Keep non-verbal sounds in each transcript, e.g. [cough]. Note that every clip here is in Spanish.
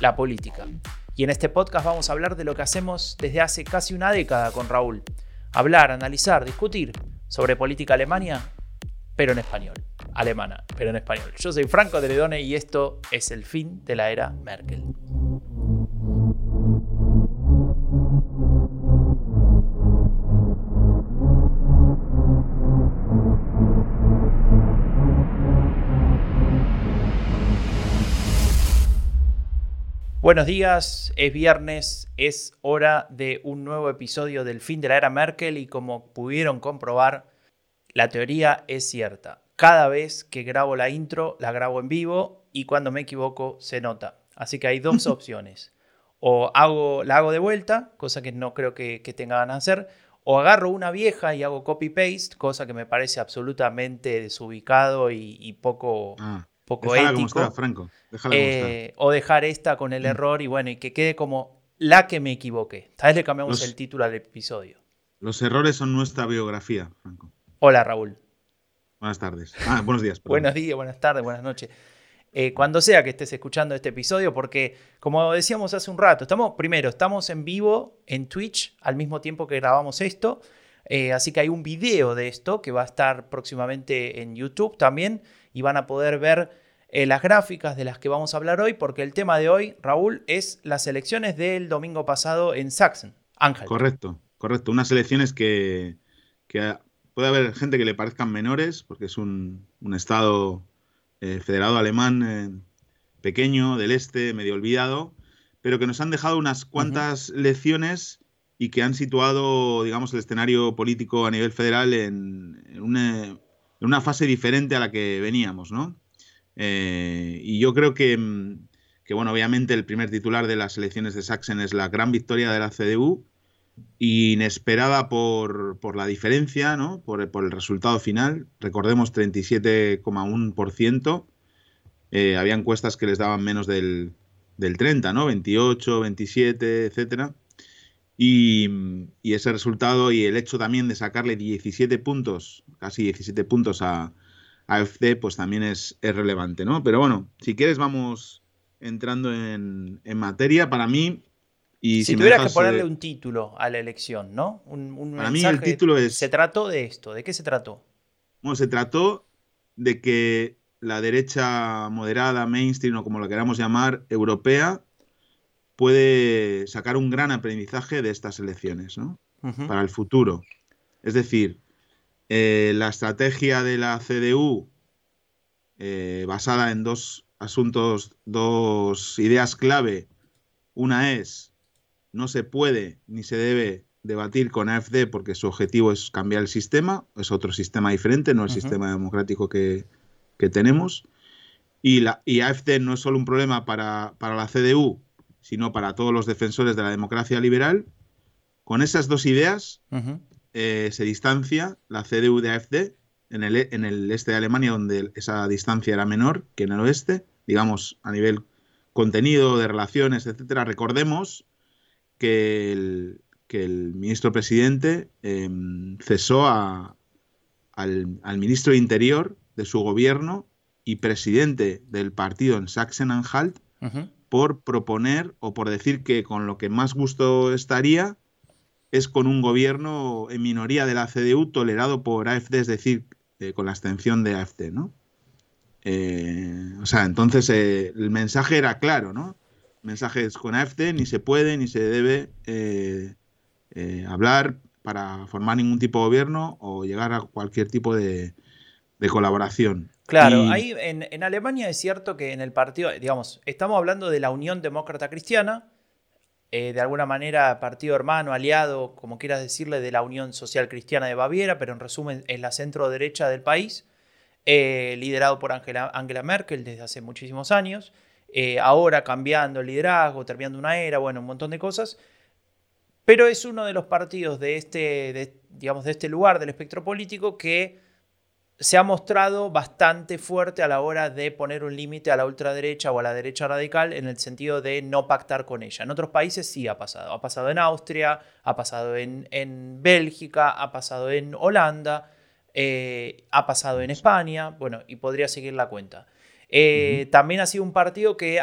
la política. Y en este podcast vamos a hablar de lo que hacemos desde hace casi una década con Raúl hablar, analizar, discutir sobre política alemania, pero en español. Alemana, pero en español. Yo soy Franco de Ledone y esto es el fin de la era Merkel. Buenos días, es viernes, es hora de un nuevo episodio del fin de la era Merkel y como pudieron comprobar, la teoría es cierta. Cada vez que grabo la intro, la grabo en vivo y cuando me equivoco se nota. Así que hay dos [laughs] opciones. O hago, la hago de vuelta, cosa que no creo que, tenga ganas de hacer, o agarro una vieja y hago copy-paste, cosa que me parece absolutamente desubicado y, poco... Ah poco ético. Franco. Eh, o dejar esta con el mm. error y bueno, y que quede como la que me equivoqué. Tal vez le cambiamos el título al episodio. Los errores son nuestra biografía, Franco. Hola, Raúl. Buenas tardes. Ah, buenos días. buenos días, buenas tardes, buenas noches. Eh, cuando sea que estés escuchando este episodio, porque como decíamos hace un rato, estamos, primero, estamos en vivo en Twitch al mismo tiempo que grabamos esto. Eh, así que hay un video de esto que va a estar próximamente en YouTube también y van a poder ver eh, las gráficas de las que vamos a hablar hoy, porque el tema de hoy, Raúl, es las elecciones del domingo pasado en Sachsen. Ángel. Correcto, correcto. Unas elecciones que, puede haber gente que le parezcan menores, porque es un, estado eh, federado alemán eh, pequeño, del este, medio olvidado, pero que nos han dejado unas cuantas lecciones y que han situado, digamos, el escenario político a nivel federal en, en, una, en una fase diferente a la que veníamos, ¿no? Eh, y yo creo mm, que, bueno, obviamente el primer titular de las elecciones de Sachsen es la gran victoria de la CDU, inesperada por, por la diferencia, ¿no? Por, el resultado final. Recordemos 37,1%. Eh, había encuestas que les daban menos del, del 30, ¿no? 28, 27, etcétera. Y, ese resultado y el hecho también de sacarle 17 puntos, casi 17 puntos a, a FC, pues también es, relevante, ¿no? Pero bueno, si quieres vamos entrando en, materia. Para mí... Y si, tuvieras que ponerle un título a la elección, ¿no? Un, para mí el título es... ¿Se trató de esto? ¿De qué se trató? Bueno, se trató de que la derecha moderada, mainstream o como lo queramos llamar, europea, puede sacar un gran aprendizaje de estas elecciones, ¿no? Para el futuro. Es decir, eh, la estrategia de la CDU, eh, basada en dos asuntos, dos ideas clave. Una es, no se puede ni se debe debatir con AFD porque su objetivo es cambiar el sistema, es otro sistema diferente, no el sistema democrático que, tenemos. Y, la, y AFD no es solo un problema para, para la CDU, sino para todos los defensores de la democracia liberal. Con esas dos ideas eh, se distancia la CDU de AfD en el, en el este de Alemania, donde esa distancia era menor que en el oeste, digamos, a nivel contenido, de relaciones, etcétera. Recordemos que el, que el ministro presidente em, cesó a, al, ministro de Interior de su gobierno y presidente del partido en Sachsen-Anhalt por proponer o por decir que con lo que más gusto estaría es con un gobierno en minoría de la CDU tolerado por AFD, es decir, eh, con la abstención de AFD, ¿no? Eh, o sea, entonces eh, el mensaje era claro, ¿no? El mensaje es con AFD ni se puede ni se debe hablar para formar ningún tipo de gobierno o llegar a cualquier tipo de, colaboración. Claro, ahí en, Alemania es cierto que en el partido, digamos, estamos hablando de la Unión Demócrata Cristiana, eh, de alguna manera partido hermano, aliado, como quieras decirle, de la Unión Social Cristiana de Baviera, pero en resumen es la centro derecha del país, eh, liderado por Angela, Angela, Merkel desde hace muchísimos años. eh, ahora cambiando el liderazgo, terminando una era, bueno, un montón de cosas. Pero es uno de los partidos de este, digamos, de este lugar del espectro político que se ha mostrado bastante fuerte a la hora de poner un límite a la ultraderecha o a la derecha radical en el sentido de no pactar con ella. En otros países sí ha pasado. Ha pasado en Austria, ha pasado en, en Bélgica, ha pasado en Holanda, eh, ha pasado en España, bueno, y podría seguir la cuenta. Eh, también ha sido un partido que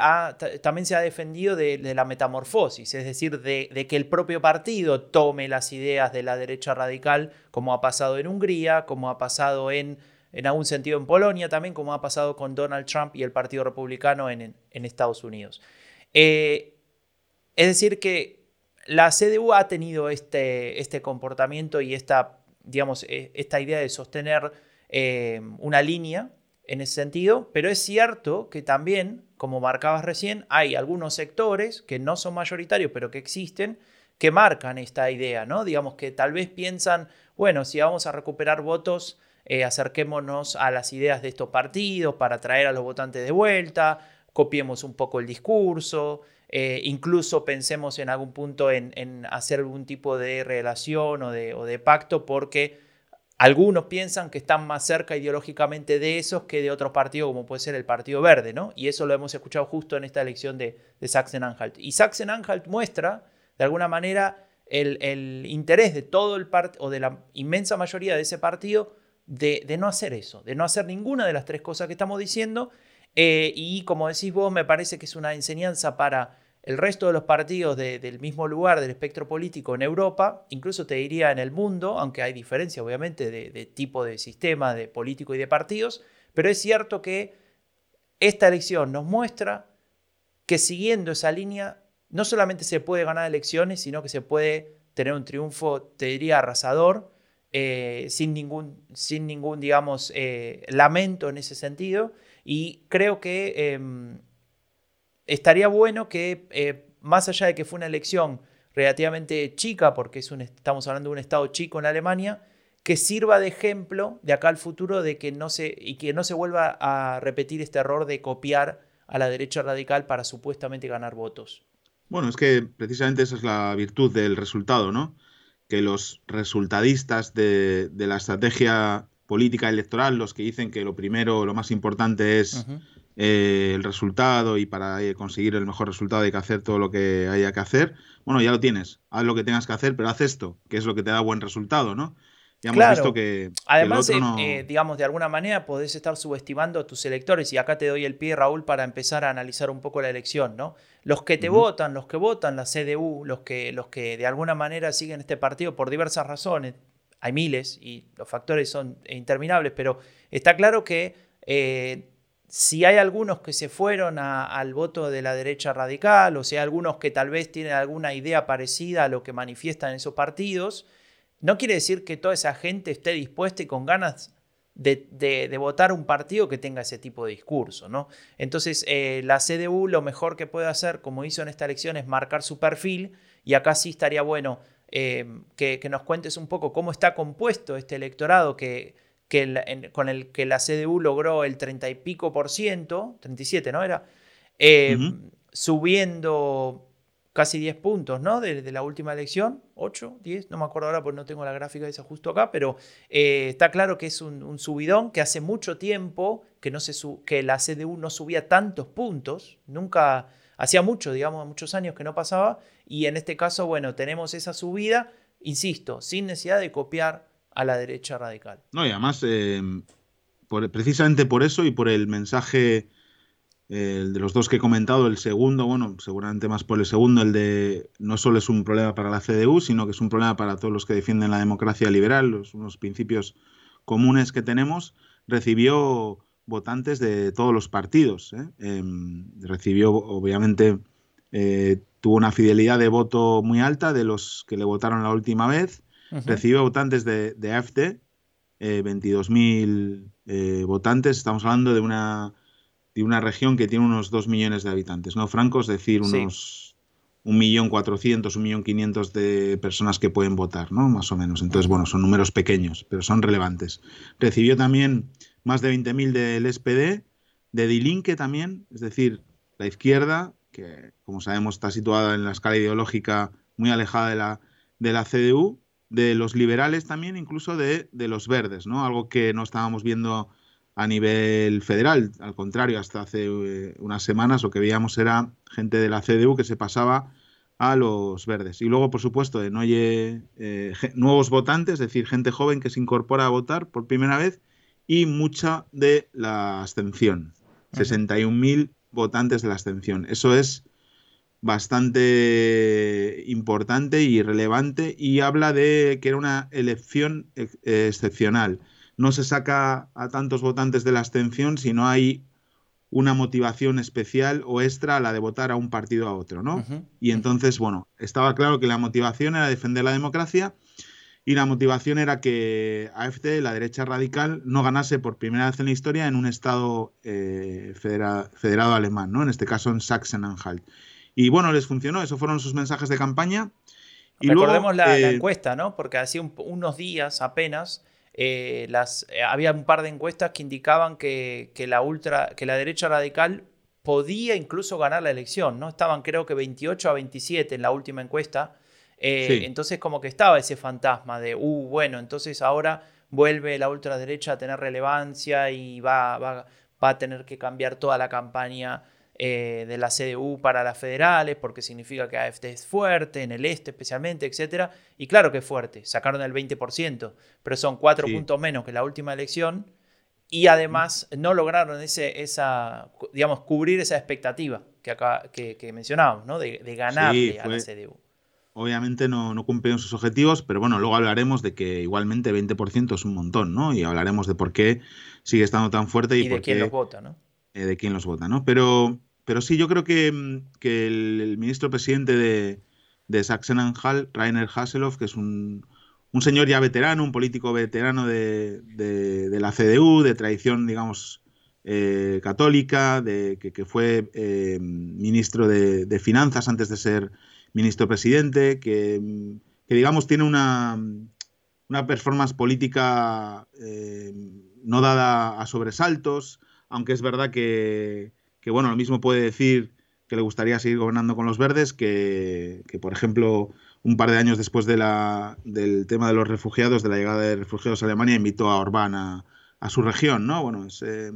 también se ha defendido de, la metamorfosis, es decir, de, que el propio partido tome las ideas de la derecha radical, como ha pasado en Hungría, como ha pasado en, en algún sentido en Polonia también, como ha pasado con Donald Trump y el Partido Republicano en, Estados Unidos. Eh, es decir, que la CDU ha tenido este, este comportamiento y esta, digamos, e, esta idea de sostener eh, una línea en ese sentido, pero es cierto que también, como marcabas recién, hay algunos sectores que no son mayoritarios, pero que existen, que marcan esta idea, ¿no? Digamos que tal vez piensan, bueno, si vamos a recuperar votos, eh, acerquémonos a las ideas de estos partidos para traer a los votantes de vuelta, copiemos un poco el discurso, eh, incluso pensemos en algún punto en, hacer algún tipo de relación o de, o de pacto porque algunos piensan que están más cerca ideológicamente de esos que de otros partidos, como puede ser el Partido Verde, ¿no? Y eso lo hemos escuchado justo en esta elección de, Sachsen-Anhalt. Y Sachsen-Anhalt muestra, de alguna manera, el, interés de todo el partido, o de la inmensa mayoría de ese partido, de, no hacer eso, de no hacer ninguna de las tres cosas que estamos diciendo. Eh, y como decís vos, me parece que es una enseñanza para el resto de los partidos del mismo lugar del espectro político en Europa, incluso te diría en el mundo, aunque hay diferencia obviamente de, tipo de sistema, de político y de partidos, pero es cierto que esta elección nos muestra que siguiendo esa línea no solamente se puede ganar elecciones, sino que se puede tener un triunfo, te diría, arrasador, eh, sin, ningún, sin ningún, digamos, eh, lamento en ese sentido. Y creo que em, estaría bueno que, eh, más allá de que fue una elección relativamente chica, porque es un, estamos hablando de un estado chico en Alemania, que sirva de ejemplo de acá al futuro de que no se, y que no se vuelva a repetir este error de copiar a la derecha radical para supuestamente ganar votos. Bueno, es que precisamente esa es la virtud del resultado, ¿no? Que los resultadistas de, la estrategia política electoral, los que dicen que lo primero, lo más importante es eh, el resultado y para eh, conseguir el mejor resultado hay que hacer todo lo que haya que hacer. Bueno, ya lo tienes, haz lo que tengas que hacer, pero haz esto, que es lo que te da buen resultado, ¿no? Ya hemos visto que. Además, eh, digamos, de alguna manera podés estar subestimando a tus electores, y acá te doy el pie, Raúl, para empezar a analizar un poco la elección, ¿no? Los que te votan, los que votan la CDU, los que, los que de alguna manera siguen este partido por diversas razones, hay miles y los factores son interminables, pero está claro que si hay algunos que se fueron al voto de la derecha radical, o si hay algunos que tal vez tienen alguna idea parecida a lo que manifiestan esos partidos, no quiere decir que toda esa gente esté dispuesta y con ganas de, votar un partido que tenga ese tipo de discurso. ¿no? Entonces, eh, la CDU lo mejor que puede hacer, como hizo en esta elección, es marcar su perfil, y acá sí estaría bueno eh, que, que nos cuentes un poco cómo está compuesto este electorado que con el que la CDU logró el 30 y pico por ciento, 37, ¿no? Era, eh, subiendo casi 10 puntos, ¿no? De, la última elección, 8, 10, no me acuerdo ahora porque no tengo la gráfica esa justo acá, pero eh, está claro que es un, subidón que hace mucho tiempo que, no se que la CDU no subía tantos puntos, nunca, hacía mucho, digamos, muchos años que no pasaba, y en este caso, bueno, tenemos esa subida, insisto, sin necesidad de copiar a la derecha radical. No, y además, eh, precisamente por eso y por el mensaje de los dos que he comentado, el segundo, bueno, seguramente más por el segundo, el de no solo es un problema para la CDU, sino que es un problema para todos los que defienden la democracia liberal, los, unos principios comunes que tenemos, recibió votantes de todos los partidos. ¿eh? Em, recibió, obviamente, eh, tuvo una fidelidad de voto muy alta de los que le votaron la última vez Recibió votantes de, de AFD, 22.000 eh, votantes. Estamos hablando de una, de una región que tiene unos 2 millones de habitantes, ¿no? Francos, es decir, unos 1.400.000, 1.500.000 de personas que pueden votar, ¿no? Más o menos. Entonces, bueno, son números pequeños, pero son relevantes. Recibió también más de 20.000 del SPD, de Die Linke también, es decir, la izquierda, que como sabemos está situada en la escala ideológica muy alejada de la, de la CDU, de los liberales también, incluso de, de los verdes, ¿no? Algo que no estábamos viendo a nivel federal. Al contrario, hasta hace eh, unas semanas lo que veíamos era gente de la CDU que se pasaba a los verdes. Y luego, por supuesto, de Noye, eh, nuevos votantes, es decir, gente joven que se incorpora a votar por primera vez y mucha de la abstención. 61.000 votantes de la abstención. Eso es bastante importante y relevante y habla de que era una elección excepcional. No se saca a tantos votantes de la abstención si no hay una motivación especial o extra a la de votar a un partido a otro, ¿no? Y entonces, bueno, estaba claro que la motivación era defender la democracia y la motivación era que AFD, la derecha radical, no ganase por primera vez en la historia en un estado eh, federado alemán, ¿no? En este caso en Sachsen-Anhalt. Y bueno, les funcionó, esos fueron sus mensajes de campaña. Y Recordemos la, eh, encuesta, ¿no? Porque hacía unos días apenas eh, las, eh, había un par de encuestas que indicaban que, la ultra, que la derecha radical podía incluso ganar la elección, ¿no? Estaban creo que 28 a 27 en la última encuesta. Entonces como que estaba ese fantasma de, uh, bueno, entonces ahora vuelve la ultraderecha a tener relevancia y va, va, va a tener que cambiar toda la campaña eh, de la CDU para las federales, porque significa que AFD es fuerte, en el este especialmente, etc. Y claro que es fuerte, sacaron el 20%, pero son cuatro puntos menos que la última elección y además no lograron ese, esa, digamos, cubrir esa expectativa que, acá, que, mencionábamos, ¿no? de, de ganarle a la CDU. Obviamente no, no, cumplieron sus objetivos, pero bueno, luego hablaremos de que igualmente 20% es un montón, ¿no? Y hablaremos de por qué sigue estando tan fuerte y, de quién los vota, ¿no? Eh, de quién los vota, ¿no? Pero, pero sí, yo creo que, mm, el, ministro presidente de, de Sachsen-Anhalt, Rainer Haseloff, que es un, señor ya veterano, un político veterano de, la CDU, de tradición, digamos, eh, católica, de, que, fue eh, ministro de, Finanzas antes de ser ministro presidente, que, digamos, tiene una, una performance política no dada a sobresaltos, aunque es verdad que, bueno, lo mismo puede decir que le gustaría seguir gobernando con los verdes, que, por ejemplo, un par de años después de la, del tema de los refugiados, de la llegada de refugiados a Alemania, invitó a Orbán a, su región, ¿no? Bueno, es, eh,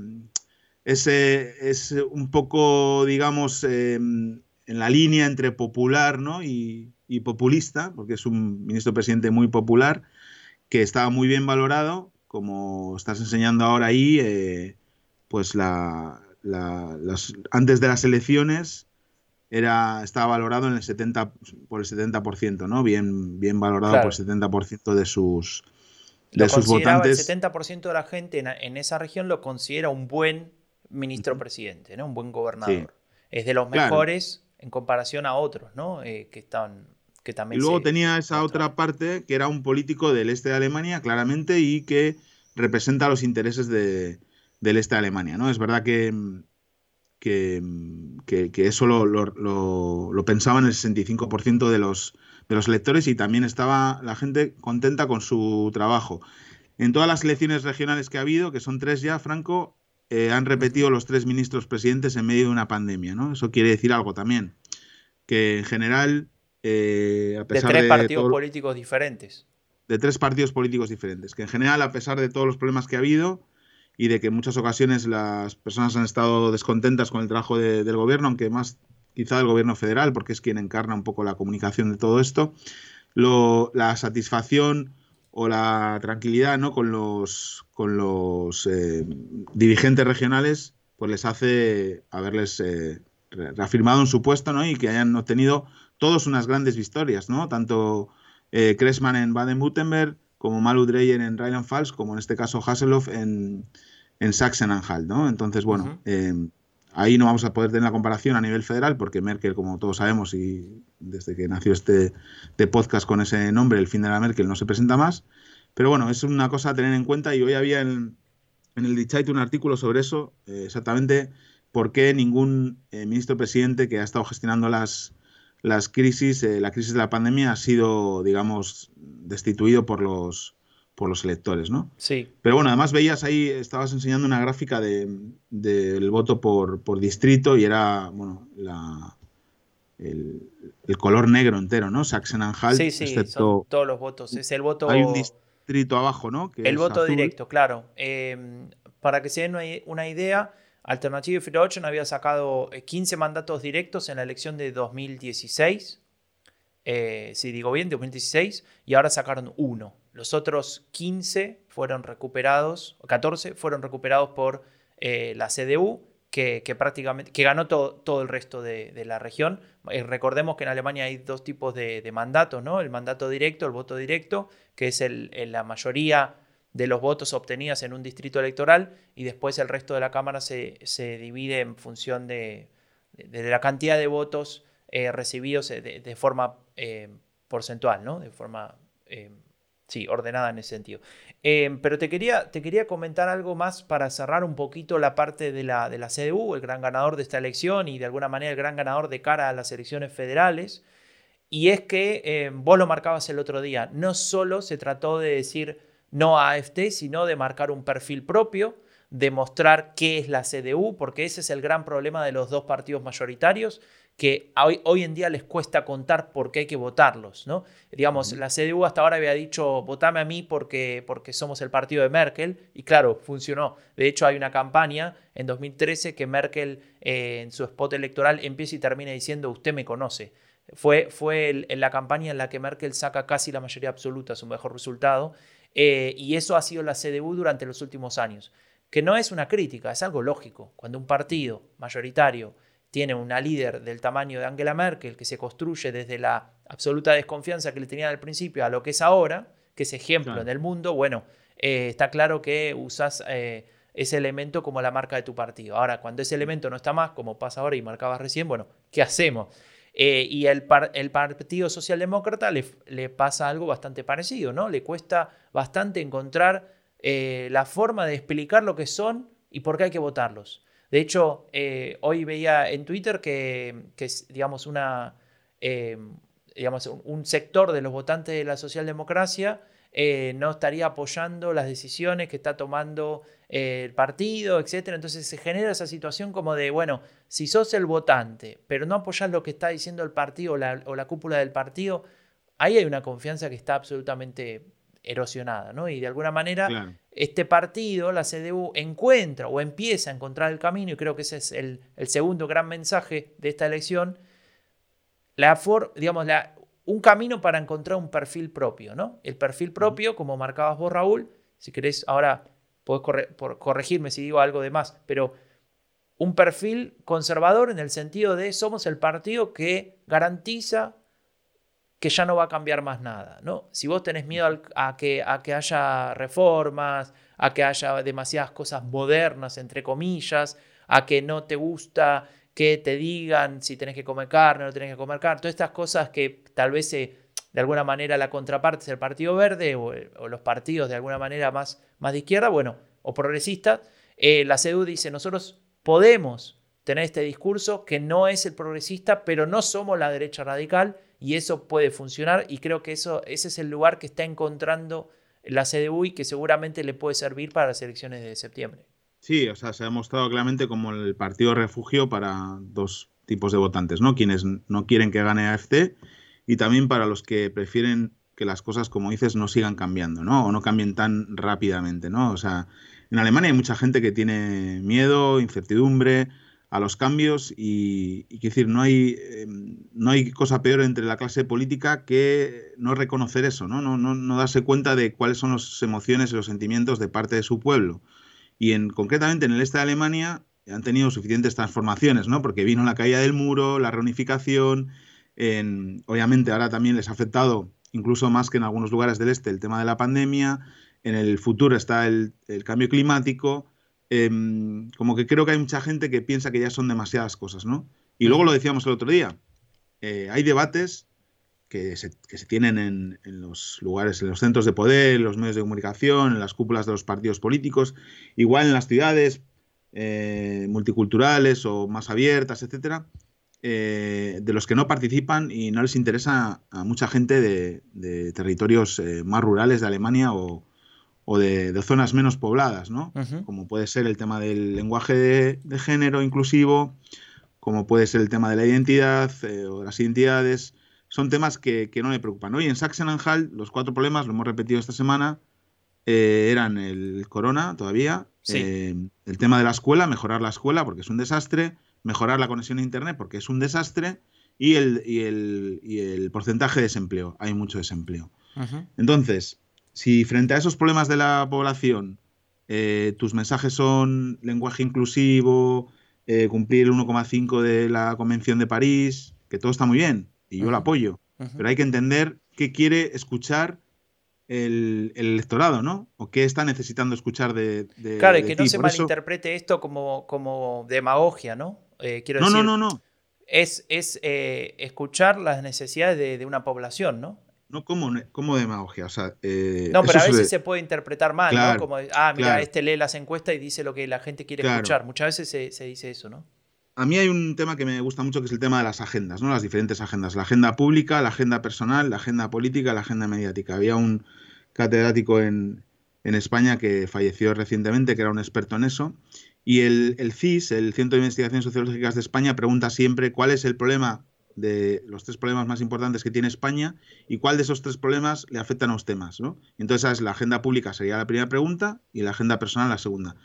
eh, es, un poco, digamos, eh, en la línea entre popular ¿no? y, y, populista, porque es un ministro presidente muy popular, que estaba muy bien valorado, como estás enseñando ahora ahí, pues la, antes de las elecciones era, estaba valorado en el 70, por el 70%, ¿no? Bien, bien valorado por el 70% de sus, de sus votantes. El 70% de la gente en, esa región lo considera un buen ministro presidente, ¿no? Un buen gobernador. Es de los mejores en comparación a otros, ¿no? Eh, que están que también y luego tenía esa otra parte que era un político del este de Alemania, claramente, y que representa los intereses de, del este de Alemania. ¿no? Es verdad que, que, eso lo, lo, pensaban el 65% de los, de los electores y también estaba la gente contenta con su trabajo. En todas las elecciones regionales que ha habido, que son tres ya, Franco, eh, han repetido los tres ministros presidentes en medio de una pandemia. ¿no? Eso quiere decir algo también. Que en general, eh, a pesar de tres partidos políticos diferentes. De tres partidos políticos diferentes. Que en general, a pesar de todos los problemas que ha habido, y de que en muchas ocasiones las personas han estado descontentas con el trabajo del gobierno, aunque más quizá del gobierno federal, porque es quien encarna un poco la comunicación de todo esto, la satisfacción o la tranquilidad ¿no? con los, con los eh, dirigentes regionales pues les hace haberles eh, reafirmado en su puesto ¿no? y que hayan obtenido todos unas grandes victorias, ¿no? tanto eh, en Baden-Württemberg, como Malu Dreyer en Rheinland-Pfalz, como en este caso Hasselhoff en, en Sachsen-Anhalt, ¿no? Entonces, bueno, eh, ahí no vamos a poder tener la comparación a nivel federal, porque Merkel, como todos sabemos, y desde que nació este de podcast con ese nombre, el fin de la Merkel, no se presenta más. Pero bueno, es una cosa a tener en cuenta y hoy había en, en el Dichait un artículo sobre eso, eh, exactamente por qué ningún eh, ministro presidente que ha estado gestionando las, las crisis, la crisis de la pandemia ha sido, digamos, destituido por los, por los electores, ¿no? Sí. Pero bueno, además veías ahí, estabas enseñando una gráfica del de, voto por, por, distrito y era, bueno, la, el, el, color negro entero, ¿no? Sachsen-Anhalt, sí, sí, excepto... todos los votos. Es el voto... Hay un distrito abajo, ¿no? Que el voto directo, claro. Eh, para que se den una idea, Alternativa Fidrochen había sacado 15 eh, mandatos directos en la elección de 2016. Eh, si digo bien, 2016, y ahora sacaron uno. Los otros 15 fueron recuperados, 14 fueron recuperados por eh, la CDU, que, prácticamente que ganó todo, el resto de, la región. Recordemos que en Alemania hay dos tipos de, mandatos, ¿no? El mandato directo, el voto directo, que es la mayoría de los votos obtenidos en un distrito electoral, y después el resto de la Cámara se, divide en función de, la cantidad de votos eh, recibidos de, forma porcentual, ¿no? De forma Sí, ordenada en ese sentido. Em, pero te quería, te quería comentar algo más para cerrar un poquito la parte de la, de la CDU, el gran ganador de esta elección y de alguna manera el gran ganador de cara a las elecciones federales. Y es que em, vos lo marcabas el otro día, no solo se trató de decir no a AFT, sino de marcar un perfil propio, demostrar qué es la CDU, porque ese es el gran problema de los dos partidos mayoritarios, que hoy, hoy, en día les cuesta contar por qué hay que votarlos, ¿no? Digamos, la CDU hasta ahora había dicho, votame a mí porque, porque somos el partido de Merkel, y claro, funcionó. De hecho, hay una campaña en 2013 que Merkel eh, en su spot electoral empieza y termina diciendo, usted me conoce. Fue, fue en la campaña en la que Merkel saca casi la mayoría absoluta, su mejor resultado, eh, y eso ha sido la CDU durante los últimos años, que no es una crítica, es algo lógico. Cuando un partido mayoritario tiene una líder del tamaño de Angela Merkel que se construye desde la absoluta desconfianza que le tenían al principio a lo que es ahora, que es ejemplo en el mundo, bueno, eh, está claro que usas eh, ese elemento como la marca de tu partido. Ahora, cuando ese elemento no está más, como pasa ahora y marcabas recién, bueno, ¿qué hacemos? Eh, y el, el, Partido Socialdemócrata le, le, pasa algo bastante parecido, ¿no? Le cuesta bastante encontrar la forma de explicar lo que son y por qué hay que votarlos. De hecho, eh, hoy veía en Twitter que, es, digamos, una, eh, digamos, un sector de los votantes de la socialdemocracia eh, no estaría apoyando las decisiones que está tomando el partido, etc. Entonces se genera esa situación como de, bueno, si sos el votante, pero no apoyas lo que está diciendo el partido o la, o la cúpula del partido, ahí hay una confianza que está absolutamente erosionada, ¿no? Y de alguna manera este partido, la CDU, encuentra o empieza a encontrar el camino, y creo que ese es el, segundo gran mensaje de esta elección, la for, digamos, la, un camino para encontrar un perfil propio, ¿no? El perfil propio, como marcabas vos, Raúl, si querés, ahora podés corregirme si digo algo de más, pero un perfil conservador en el sentido de somos el partido que garantiza que ya no va a cambiar más nada. ¿no? Si vos tenés miedo a que, a que haya reformas, a que haya demasiadas cosas modernas, entre comillas, a que no te gusta que te digan si tenés que comer carne o no tenés que comer carne, todas estas cosas que tal vez de alguna manera la contraparte es el Partido Verde o, los partidos de alguna manera más, más de izquierda, bueno, o progresistas, eh, la CEDU dice, nosotros podemos tener este discurso que no es el progresista, pero no somos la derecha radical y eso puede funcionar y creo que eso, ese es el lugar que está encontrando la CDU y que seguramente le puede servir para las elecciones de septiembre. Sí, o sea, se ha mostrado claramente como el partido refugio para dos tipos de votantes, ¿no? Quienes no quieren que gane AFT y también para los que prefieren que las cosas, como dices, no sigan cambiando, ¿no? O no cambien tan rápidamente, ¿no? O sea, en Alemania hay mucha gente que tiene miedo, incertidumbre, a los cambios y, y decir, no hay, em, no hay cosa peor entre la clase política que no reconocer eso, ¿no? No, no, no darse cuenta de cuáles son las emociones y los sentimientos de parte de su pueblo. Y en, concretamente en el este de Alemania han tenido suficientes transformaciones, ¿no? Porque vino la caída del muro, la reunificación, en, obviamente ahora también les ha afectado, incluso más que en algunos lugares del este, el tema de la pandemia, en el futuro está el, cambio climático, Em, como que creo que hay mucha gente que piensa que ya son demasiadas cosas, ¿no? Y luego lo decíamos el otro día, eh, hay debates que se, tienen en, los lugares, en los centros de poder, en los medios de comunicación, en las cúpulas de los partidos políticos, igual en las ciudades eh, multiculturales o más abiertas, etcétera, eh, de los que no participan y no les interesa a mucha gente de, territorios más rurales de Alemania o, o de, zonas menos pobladas, ¿no? Como puede ser el tema del lenguaje de, género inclusivo, como puede ser el tema de la identidad eh, o de las identidades. Son temas que, no me preocupan. Hoy en Sachsen-Anhalt los cuatro problemas, lo hemos repetido esta semana, eh, eran el corona todavía, eh, el tema de la escuela, mejorar la escuela porque es un desastre, mejorar la conexión a Internet porque es un desastre y el, y el, y el porcentaje de desempleo. Hay mucho desempleo. Entonces, si frente a esos problemas de la población eh, tus mensajes son lenguaje inclusivo, eh, cumplir el 1,5 de la Convención de París, que todo está muy bien y yo lo apoyo, pero hay que entender qué quiere escuchar el, electorado, ¿no? O qué está necesitando escuchar de. claro, y que no se malinterprete esto como, como demagogia, ¿no? Eh, quiero no, no, no, no. Es, es escuchar las necesidades de, una población, ¿no? no como, como demagogia. O sea, eh, no, pero a veces se puede interpretar mal, ¿no? Como, ah, mira, este lee las encuestas y dice lo que la gente quiere escuchar. Muchas veces se, dice eso, ¿no? A mí hay un tema que me gusta mucho que es el tema de las agendas, ¿no? Las diferentes agendas. La agenda pública, la agenda personal, la agenda política, la agenda mediática. Había un catedrático en, España que falleció recientemente, que era un experto en eso. Y el, CIS, el Centro de Investigaciones Sociológicas de España, pregunta siempre cuál es el problema de los tres problemas más importantes que tiene España y cuál de esos tres problemas le afectan a los temas. ¿no? Entonces, la agenda pública, sería la primera pregunta, y la agenda personal, la segunda.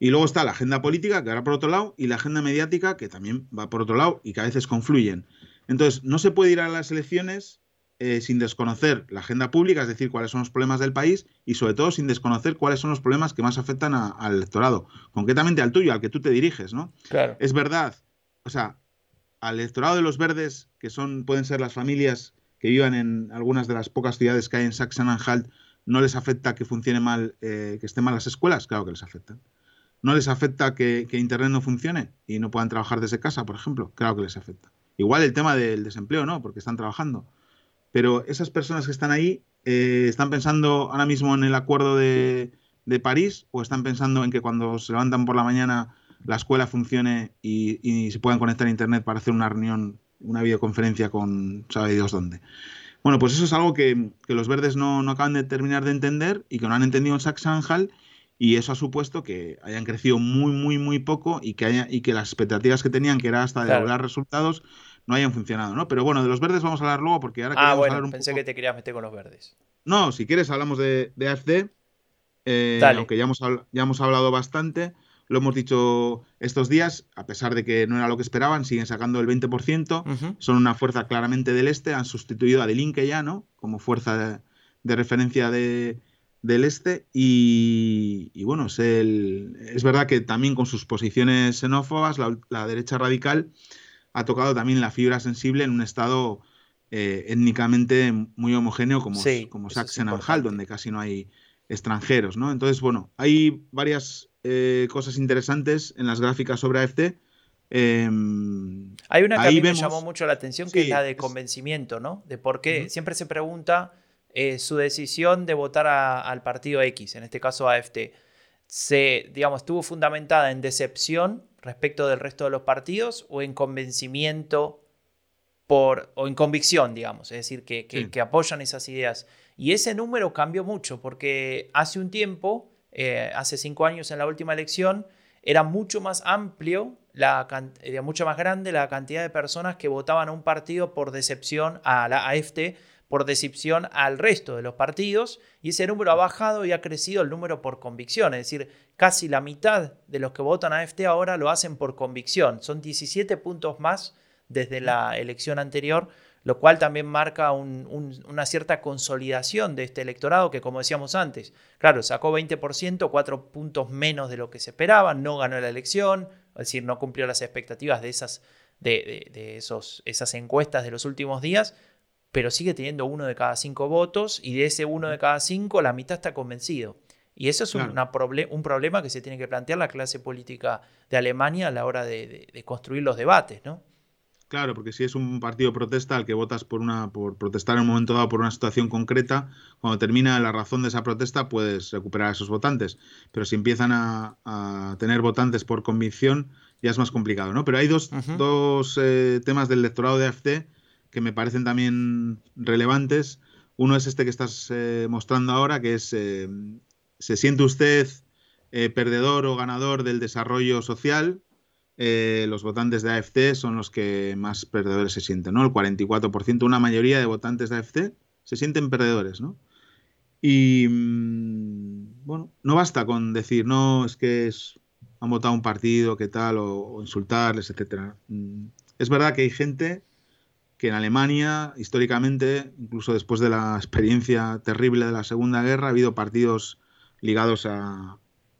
Y luego está la agenda política, que va por otro lado, y la agenda mediática, que también va por otro lado y que a veces confluyen. Entonces, no se puede ir a las elecciones eh, sin desconocer la agenda pública, es decir, cuáles son los problemas del país, y sobre todo sin desconocer cuáles son los problemas que más afectan al electorado, concretamente al tuyo, al que tú te diriges, ¿no? Claro. Es verdad, o sea, al electorado de los verdes, que son pueden ser las familias que vivan en algunas de las pocas ciudades que hay en Sachsen-Anhalt, no les afecta que funcione mal, eh, que estén mal las escuelas, claro que les afecta. No les afecta que, Internet no funcione y no puedan trabajar desde casa, por ejemplo, claro que les afecta. Igual el tema del desempleo, ¿no? Porque están trabajando. Pero esas personas que están ahí, eh, ¿están pensando ahora mismo en el acuerdo de, París o están pensando en que cuando se levantan por la mañana la escuela funcione y, se puedan conectar a Internet para hacer una reunión, una videoconferencia con sabe Dios dónde. Bueno, pues eso es algo que, los verdes no, acaban de terminar de entender y que no han entendido en Sachsen-Anhalt y eso ha supuesto que hayan crecido muy, muy, muy poco y que, haya, y que las expectativas que tenían, que era hasta de lograr resultados, no hayan funcionado, ¿no? Pero bueno, de los verdes vamos a hablar luego porque ahora ah, bueno, hablar un pensé que te querías meter con los verdes. No, si quieres hablamos de, de AFD, eh, aunque ya hemos, ya hemos hablado bastante lo hemos dicho estos días, a pesar de que no era lo que esperaban, siguen sacando el 20%, son una fuerza claramente del este, han sustituido a Delinque ya, ¿no? Como fuerza de, referencia de, del este y, bueno, es, es, verdad que también con sus posiciones xenófobas, la, derecha radical ha tocado también la fibra sensible en un estado eh, étnicamente muy homogéneo como, como Sachsen-Anhalt, donde casi no hay extranjeros, ¿no? Entonces, bueno, hay varias eh, cosas interesantes en las gráficas sobre AFT. Em, Hay una que a mí me llamó mucho la atención, que es la de convencimiento, ¿no? De por qué siempre se pregunta eh, su decisión de votar al partido X, en este caso AFT. Se, digamos, estuvo fundamentada en decepción respecto del resto de los partidos o en convencimiento por, o en convicción, digamos, es decir, que, que apoyan esas ideas. Y ese número cambió mucho porque hace un tiempo eh, hace cinco años en la última elección, era mucho más amplio, la, era mucho más grande la cantidad de personas que votaban a un partido por decepción a la AFT, por decepción al resto de los partidos, y ese número ha bajado y ha crecido el número por convicción, es decir, casi la mitad de los que votan a AFT ahora lo hacen por convicción, son 17 puntos más desde la elección anterior lo cual también marca una cierta consolidación de este electorado que, como decíamos antes, claro, sacó 20%, cuatro puntos menos de lo que se esperaba, no ganó la elección, es decir, no cumplió las expectativas de esas, de, esos, esas encuestas de los últimos días, pero sigue teniendo uno de cada cinco votos y de ese uno de cada cinco la mitad está convencido. Y eso es un problema que se tiene que plantear la clase política de Alemania a la hora de, de construir los debates, ¿no? Claro, porque si es un partido protesta al que votas por una por protestar en un momento dado por una situación concreta, cuando termina la razón de esa protesta puedes recuperar a esos votantes. Pero si empiezan a, tener votantes por convicción, ya es más complicado, ¿no? Pero hay dos, eh, temas del electorado de AFD que me parecen también relevantes. Uno es este que estás eh, mostrando ahora, que es eh, ¿Se siente usted eh, perdedor o ganador del desarrollo social? Los votantes de AFT son los que más perdedores se sienten, ¿no? El 44%, una mayoría de votantes de AFT se sienten perdedores, ¿no? Y mm, bueno, no basta con decir, no, es que es, han votado un partido, qué tal, o, insultarles, etcétera. Mm, es verdad que hay gente que en Alemania, históricamente, incluso después de la experiencia terrible de la Segunda Guerra, ha habido partidos ligados a,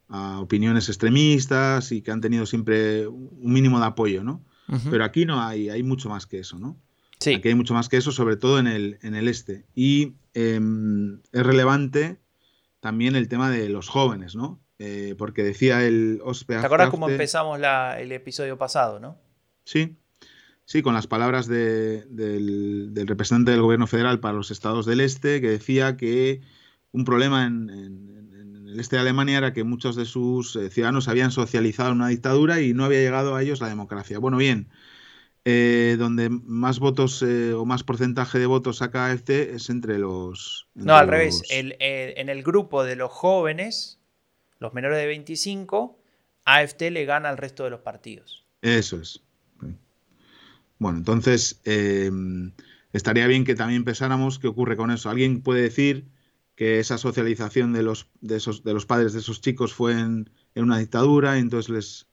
a opiniones extremistas y que han tenido siempre un mínimo de apoyo, ¿no? Pero aquí no hay, hay mucho más que eso, ¿no? Sí. Aquí hay mucho más que eso, sobre todo en el, en el este. Y em, es relevante también el tema de los jóvenes, ¿no? Eh, porque decía el ¿Te acuerdas cómo empezamos el episodio pasado, no? Sí, sí, con las palabras del, del, representante del gobierno federal para los estados del este, que decía que un problema en el este de Alemania era que muchos de sus eh, ciudadanos habían socializado en una dictadura y no había llegado a ellos la democracia. Bueno, bien, eh, donde más votos eh, o más porcentaje de votos saca AFT es entre los... no, al revés. en el grupo de los jóvenes, los menores de 25, AFT le gana al resto de los partidos. Eso es. Bueno, entonces estaría bien que también pensáramos qué ocurre con eso. Alguien puede decir que esa socialización de los, de esos, de los padres de esos chicos fue en, una dictadura y entonces les,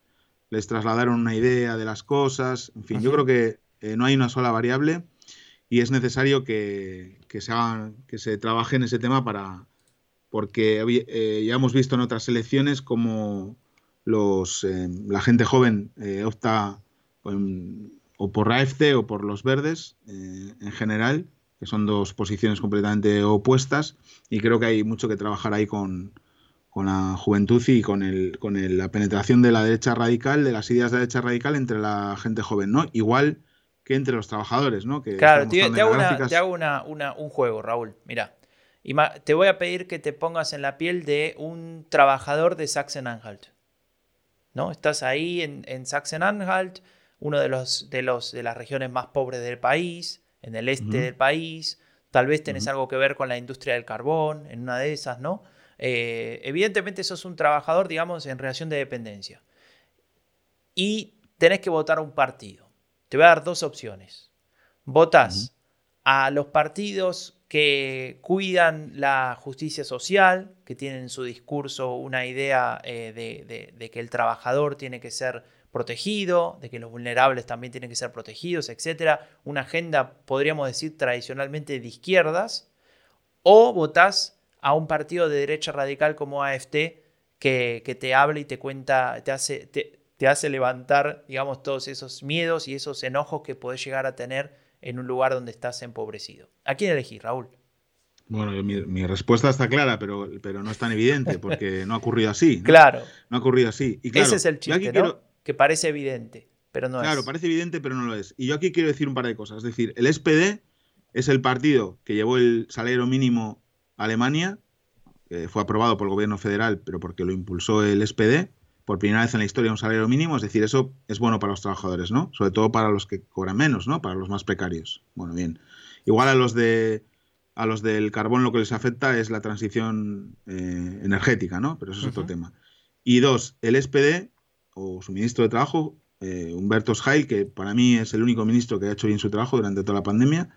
les trasladaron una idea de las cosas. En fin, yo creo que eh, no hay una sola variable y es necesario que, se, que se trabaje en ese tema para porque eh, ya hemos visto en otras elecciones como los, eh, la gente joven opta o por AFT o por los verdes en general que son dos posiciones completamente opuestas y creo que hay mucho que trabajar ahí con, la juventud y con, el, con la penetración de la derecha radical, de las ideas de la derecha radical entre la gente joven, ¿no? Igual que entre los trabajadores, ¿no? Que claro, te, hago, un juego, Raúl. Mira, te voy a pedir que te pongas en la piel de un trabajador de Sachsen-Anhalt. ¿No? Estás ahí en, en Sachsen-Anhalt, uno de los, de los de las regiones más pobres del país en el este del país, tal vez tenés algo que ver con la industria del carbón, en una de esas, ¿no? Eh, evidentemente sos un trabajador, digamos, en relación de dependencia. Y tenés que votar a un partido. Te voy a dar dos opciones. Votas a los partidos que cuidan la justicia social, que tienen en su discurso una idea eh, de, que el trabajador tiene que ser protegido, de que los vulnerables también tienen que ser protegidos, etc. Una agenda, podríamos decir, tradicionalmente de izquierdas, o votás a un partido de derecha radical como AFT que, te habla y te cuenta, te hace, te, hace levantar, digamos, todos esos miedos y esos enojos que podés llegar a tener en un lugar donde estás empobrecido. ¿A quién elegís, Raúl? Bueno, mi, respuesta está clara, pero, pero no es tan evidente porque [laughs] no ha ocurrido así. Claro. No ha ocurrido así. Y Ese es el chiste, ¿no? Que parece evidente, pero no es. Claro, parece evidente, pero no lo es. Y yo aquí quiero decir un par de cosas. Es decir, el SPD es el partido que llevó el salario mínimo a Alemania, que fue aprobado por el gobierno federal, pero porque lo impulsó el SPD, por primera vez en la historia un salario mínimo, es decir, eso es bueno para los trabajadores, ¿no? Sobre todo para los que cobran menos, ¿no? Para los más precarios. Bueno, bien. Igual a los de a los del carbón lo que les afecta es la transición eh, energética, ¿no? Pero eso es otro tema. Y dos, el SPD o su ministro de Trabajo, eh, Humberto Schail, que para mí es el único ministro que ha hecho bien su trabajo durante toda la pandemia.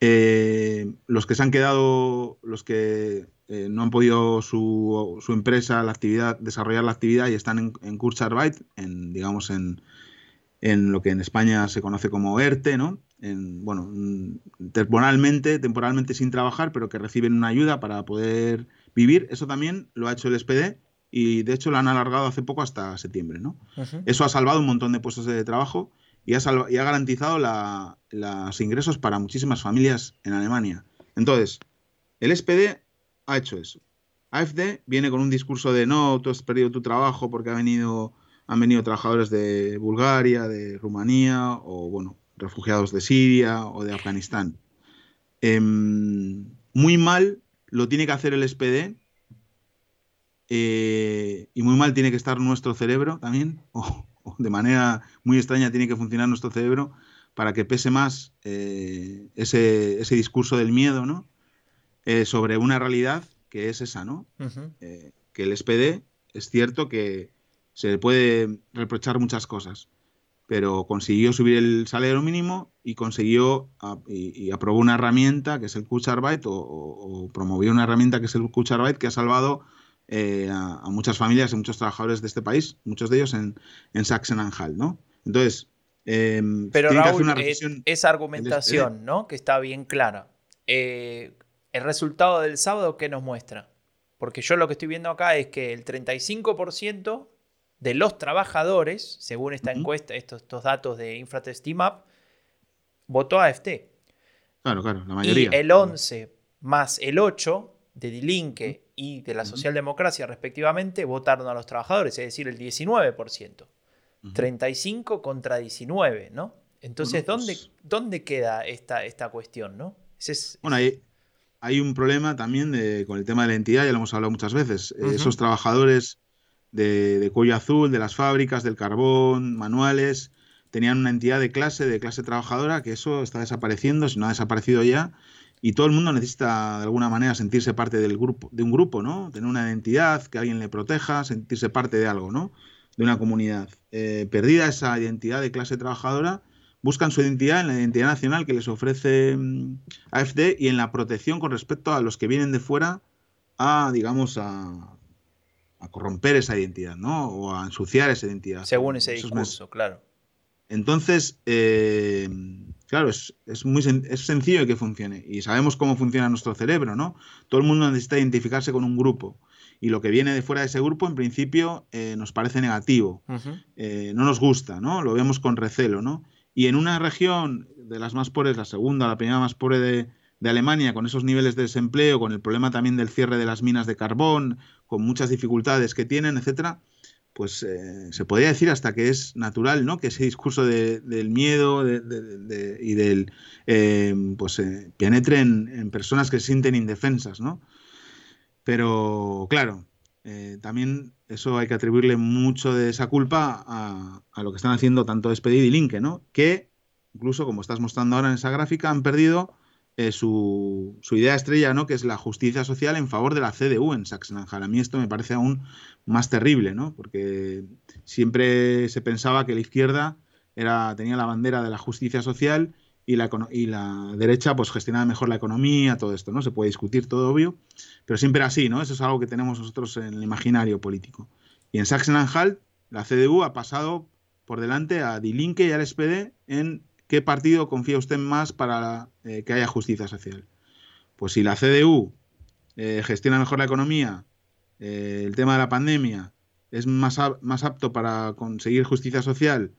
Eh, los que se han quedado, los que eh, no han podido su, su, empresa, la actividad, desarrollar la actividad y están en, en Kurzarbeit, en, digamos, en, en, lo que en España se conoce como ERTE, ¿no? En, bueno, temporalmente, temporalmente sin trabajar, pero que reciben una ayuda para poder vivir. Eso también lo ha hecho el SPD y de hecho lo han alargado hace poco hasta septiembre. ¿no? Eso ha salvado un montón de puestos de trabajo y ha, y ha garantizado los ingresos para muchísimas familias en Alemania. Entonces, el SPD ha hecho eso. AFD viene con un discurso de no, tú has perdido tu trabajo porque ha venido, han venido trabajadores de Bulgaria, de Rumanía o, bueno, refugiados de Siria o de Afganistán. Em, muy mal lo tiene que hacer el SPD eh, y muy mal tiene que estar nuestro cerebro también, [laughs] o, de manera muy extraña tiene que funcionar nuestro cerebro para que pese más eh, ese, discurso del miedo, ¿no? Eh, sobre una realidad que es esa, ¿no? que el SPD es cierto que se le puede reprochar muchas cosas, pero consiguió subir el salario mínimo y consiguió y, aprobó una herramienta que es el Kucharbeit o, promovió una herramienta que es el Kucharbeit que ha salvado eh, a, muchas familias y muchos trabajadores de este país, muchos de ellos en, en Sachsen-Anhalt, ¿no? Entonces, em, pero Raúl, una esa argumentación, ¿no? Que está bien clara. Eh, el resultado del sábado, ¿qué nos muestra? Porque yo lo que estoy viendo acá es que el 35% de los trabajadores, según esta encuesta, estos, estos, datos de Infratest Up, votó a AFT. Claro, claro, la mayoría. Y el 11 más el 8 de Dilinque y de la socialdemocracia respectivamente votaron a los trabajadores, es decir, el 19%. 35 contra 19, ¿no? Entonces, ¿dónde, pues ¿dónde queda esta, esta cuestión, no? Bueno, hay, hay, un problema también con el tema de la entidad, ya lo hemos hablado muchas veces. Esos trabajadores de, cuello azul, de las fábricas, del carbón, manuales, tenían una entidad de clase, de clase trabajadora, que eso está desapareciendo, si no ha desaparecido ya, y todo el mundo necesita de alguna manera sentirse parte del grupo, de un grupo, ¿no? Tener una identidad, que alguien le proteja, sentirse parte de algo, ¿no? De una comunidad. Eh, perdida esa identidad de clase trabajadora, buscan su identidad en la identidad nacional que les ofrece mm, AFD y en la protección con respecto a los que vienen de fuera a, digamos, a, a corromper esa identidad, ¿no? O a ensuciar esa identidad. Según ese discurso, claro. Entonces, eh, claro, es, muy es sencillo que funcione y sabemos cómo funciona nuestro cerebro, ¿no? Todo el mundo necesita identificarse con un grupo y lo que viene de fuera de ese grupo, en principio, eh, nos parece negativo, eh, no nos gusta, ¿no? Lo vemos con recelo, ¿no? Y en una región de las más pobres, la segunda, la primera más pobre de, de Alemania, con esos niveles de desempleo, con el problema también del cierre de las minas de carbón, con muchas dificultades que tienen, etcétera, pues eh, se podría decir hasta que es natural, ¿no? Que ese discurso del miedo y del eh, pues eh, penetre en, personas que se sienten indefensas, ¿no? Pero claro, también eso hay que atribuirle mucho de esa culpa a, lo que están haciendo tanto Despedid y Linke, ¿no? Que incluso, como estás mostrando ahora en esa gráfica, han perdido eh, su, idea estrella, ¿no? que es la justicia social en favor de la CDU en Sachsen-Anhalt. A mí esto me parece aún más terrible, ¿no? porque siempre se pensaba que la izquierda tenía la bandera de la justicia social y la, y la derecha pues gestionaba mejor la economía, todo esto, ¿no? Se puede discutir todo obvio, pero siempre era así, ¿no? Eso es algo que tenemos nosotros en el imaginario político. Y en Sachsen-Anhalt la CDU ha pasado por delante a Die Linke y al SPD en ¿Qué partido confía usted más para eh, que haya justicia social? Pues si la CDU eh, gestiona mejor la economía, eh, el tema de la pandemia es más, más apto para conseguir justicia social,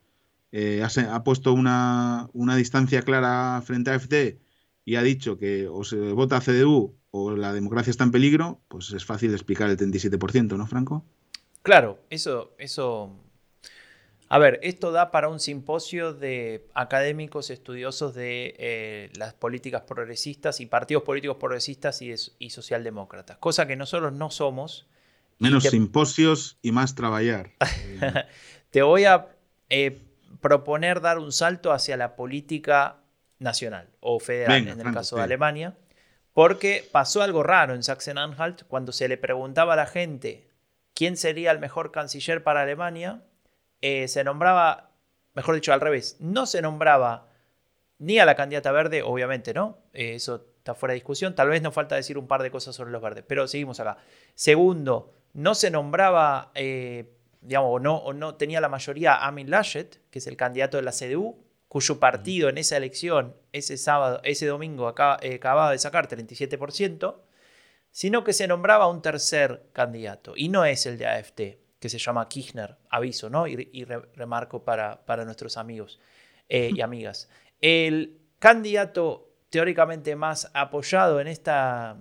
ha, puesto una, distancia clara frente a FD y ha dicho que o se vota CDU o la democracia está en peligro, pues es fácil explicar el 37%, ¿no, Franco? Claro, eso, eso a ver, esto da para un simposio de académicos estudiosos de eh, las políticas progresistas y partidos políticos progresistas y, socialdemócratas, cosa que nosotros no somos. Menos simposios y más trabajar. [laughs] te voy a eh, proponer dar un salto hacia la política nacional o federal, en el caso de Alemania, porque pasó algo raro en Sachsen-Anhalt cuando se le preguntaba a la gente quién sería el mejor canciller para Alemania eh, se nombraba, mejor dicho, al revés, no se nombraba ni a la candidata verde, obviamente, ¿no? Eh, eso está fuera de discusión. Tal vez nos falta decir un par de cosas sobre los verdes, pero seguimos acá. Segundo, no se nombraba, eh, digamos, o no, o no tenía la mayoría Amin Laschet, que es el candidato de la CDU, cuyo partido en esa elección, ese sábado, ese domingo, acababa de sacar 37%, sino que se nombraba un tercer candidato, y no es el de AFT que se llama Kirchner, aviso, ¿no? Y, remarco para, para, nuestros amigos eh, y amigas. El candidato teóricamente más apoyado en esta,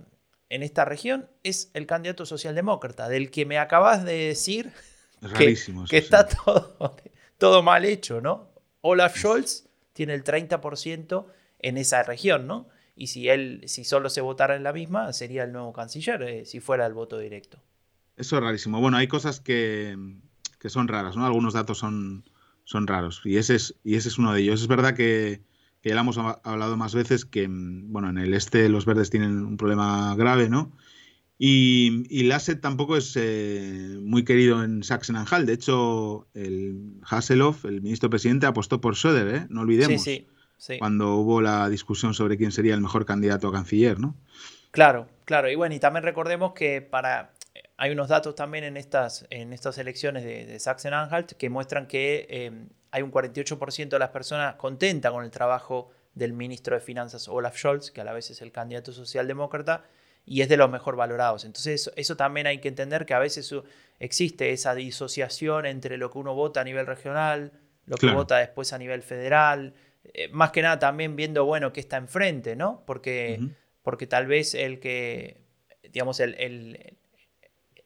en esta región es el candidato socialdemócrata, del que me acabas de decir que, que está todo, todo mal hecho, ¿no? Olaf Scholz tiene el 30% en esa región, ¿no? Y si él, si solo se votara en la misma, sería el nuevo canciller, eh, si fuera el voto directo. Eso es rarísimo. Bueno, hay cosas que, son raras, ¿no? Algunos datos son, son raros y ese, es, y ese es uno de ellos. Es verdad que, ya lo hemos hablado más veces que, bueno, en el este los verdes tienen un problema grave, ¿no? Y, y Lasset tampoco es eh, muy querido en Sachsen-Anhalt. De hecho, el Hasselhoff, el ministro presidente, apostó por Söder, ¿eh? no olvidemos. Sí, sí, Cuando hubo la discusión sobre quién sería el mejor candidato a canciller, ¿no? Claro, claro. Y bueno, y también recordemos que para hay unos datos también en estas, en estas elecciones de, Sachsen-Anhalt que muestran que eh, hay un 48% de las personas contentas con el trabajo del ministro de Finanzas Olaf Scholz, que a la vez es el candidato socialdemócrata, y es de los mejor valorados. Entonces eso, también hay que entender que a veces existe esa disociación entre lo que uno vota a nivel regional, lo que vota después a nivel federal, eh, más que nada también viendo, bueno, qué está enfrente, ¿no? Porque, porque tal vez el que, digamos, el, el,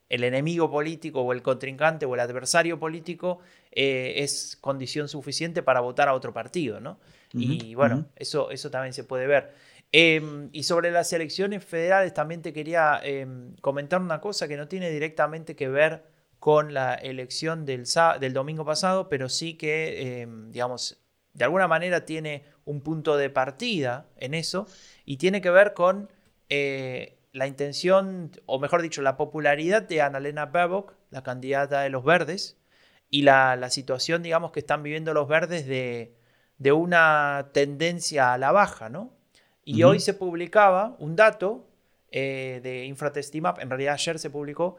el, enemigo político o el contrincante o el adversario político eh, es condición suficiente para votar a otro partido, ¿no? y bueno, eso, eso también se puede ver. Em, y sobre las elecciones federales también te quería em, comentar una cosa que no tiene directamente que ver con la elección del, del domingo pasado, pero sí que, em, digamos, de alguna manera tiene un punto de partida en eso y tiene que ver con eh, la intención, o mejor dicho, la popularidad de Annalena Baerbock, la candidata de los verdes, y la, la situación, digamos, que están viviendo los verdes de, de una tendencia a la baja, ¿no? Y hoy se publicaba un dato eh, de Infratestimap, en realidad ayer se publicó,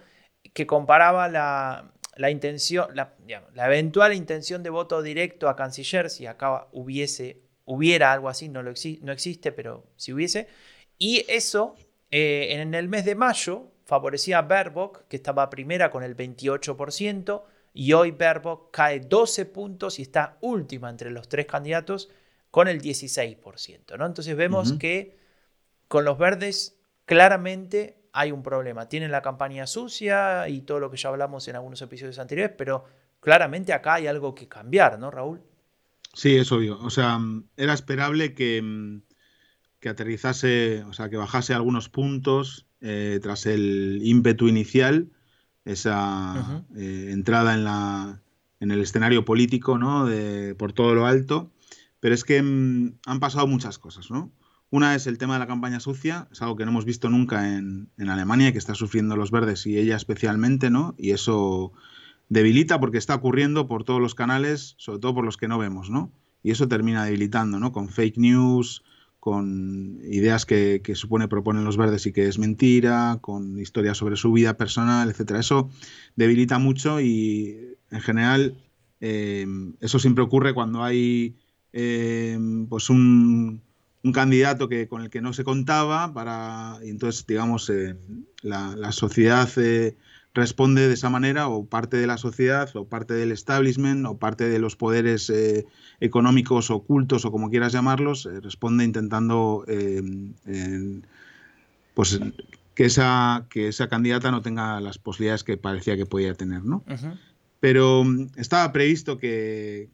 que comparaba la, intención, la, eventual intención de voto directo a canciller, si acá hubiese, hubiera algo así, no, lo no existe, pero si hubiese, y eso eh, en el mes de mayo favorecía a Baerbock, que estaba primera con el 28%, y hoy Baerbock cae 12 puntos y está última entre los tres candidatos con el 16%. ¿no? Entonces vemos que con los verdes claramente hay un problema. Tienen la campaña sucia y todo lo que ya hablamos en algunos episodios anteriores, pero claramente acá hay algo que cambiar, ¿no, Raúl? Sí, es obvio. O sea, era esperable que, que aterrizase, o sea, que bajase algunos puntos eh, tras el ímpetu inicial, esa eh, entrada en, la, en el escenario político, ¿no? De, por todo lo alto. Pero es que mm, han pasado muchas cosas, ¿no? Una es el tema de la campaña sucia, es algo que no hemos visto nunca en, en Alemania, que está sufriendo los verdes y ella especialmente, ¿no? Y eso debilita porque está ocurriendo por todos los canales, sobre todo por los que no vemos, ¿no? Y eso termina debilitando, ¿no? Con fake news, con ideas que, que supone proponen los verdes y que es mentira, con historias sobre su vida personal, etcétera. Eso debilita mucho y en general eh, eso siempre ocurre cuando hay Em, pues un, candidato que, con el que no se contaba para y entonces digamos eh, la, sociedad eh, responde de esa manera o parte de la sociedad o parte del establishment o parte de los poderes eh, económicos ocultos o como quieras llamarlos responde intentando em, pues que esa que esa candidata no tenga las posibilidades que parecía que podía tener no pero mm, estaba previsto que,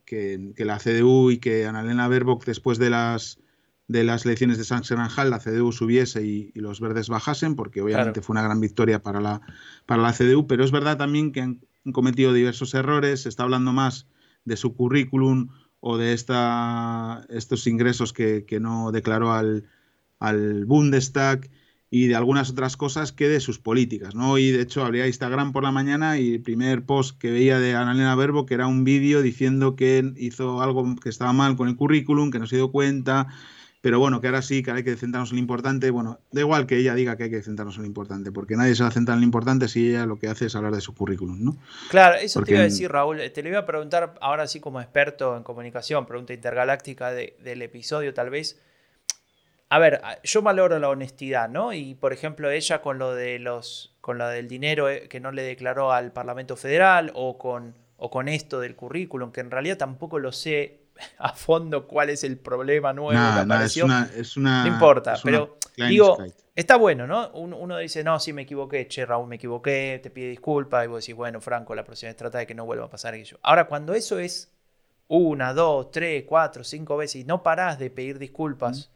la CDU y que Annalena Baerbock, después de las, de las elecciones de Sachsen-Anhalt, la CDU subiese y, los verdes bajasen, porque obviamente fue una gran victoria para la, para la CDU, pero es verdad también que han, cometido diversos errores, se está hablando más de su currículum o de esta, estos ingresos que, no declaró al, al Bundestag y de algunas otras cosas que de sus políticas, ¿no? Y de hecho abría Instagram por la mañana y el primer post que veía de Annalena Verbo que era un vídeo diciendo que hizo algo que estaba mal con el currículum, que no se dio cuenta, pero bueno, que ahora sí, que hay que centrarnos en lo importante. Bueno, da igual que ella diga que hay que centrarnos en lo importante, porque nadie se va a centrar en lo importante si ella lo que hace es hablar de su currículum, ¿no? Claro, eso te iba a decir, Raúl. Te lo iba a preguntar ahora sí como experto en comunicación, pregunta intergaláctica del episodio tal vez a ver, yo valoro la honestidad, ¿no? Y por ejemplo, ella con lo de los, con lo del dinero eh, que no le declaró al Parlamento Federal o con, o con esto del currículum, que en realidad tampoco lo sé [laughs] a fondo cuál es el problema nuevo que apareció. Es una, no importa, pero digo, está bueno, ¿no? Uno, dice, no, sí me equivoqué, che, Raúl, me equivoqué, te pide disculpas, y vos decís, bueno, Franco, la próxima vez trata de que no vuelva a pasar aquello. Ahora, cuando eso es una, dos, tres, cuatro, cinco veces y no parás de pedir disculpas,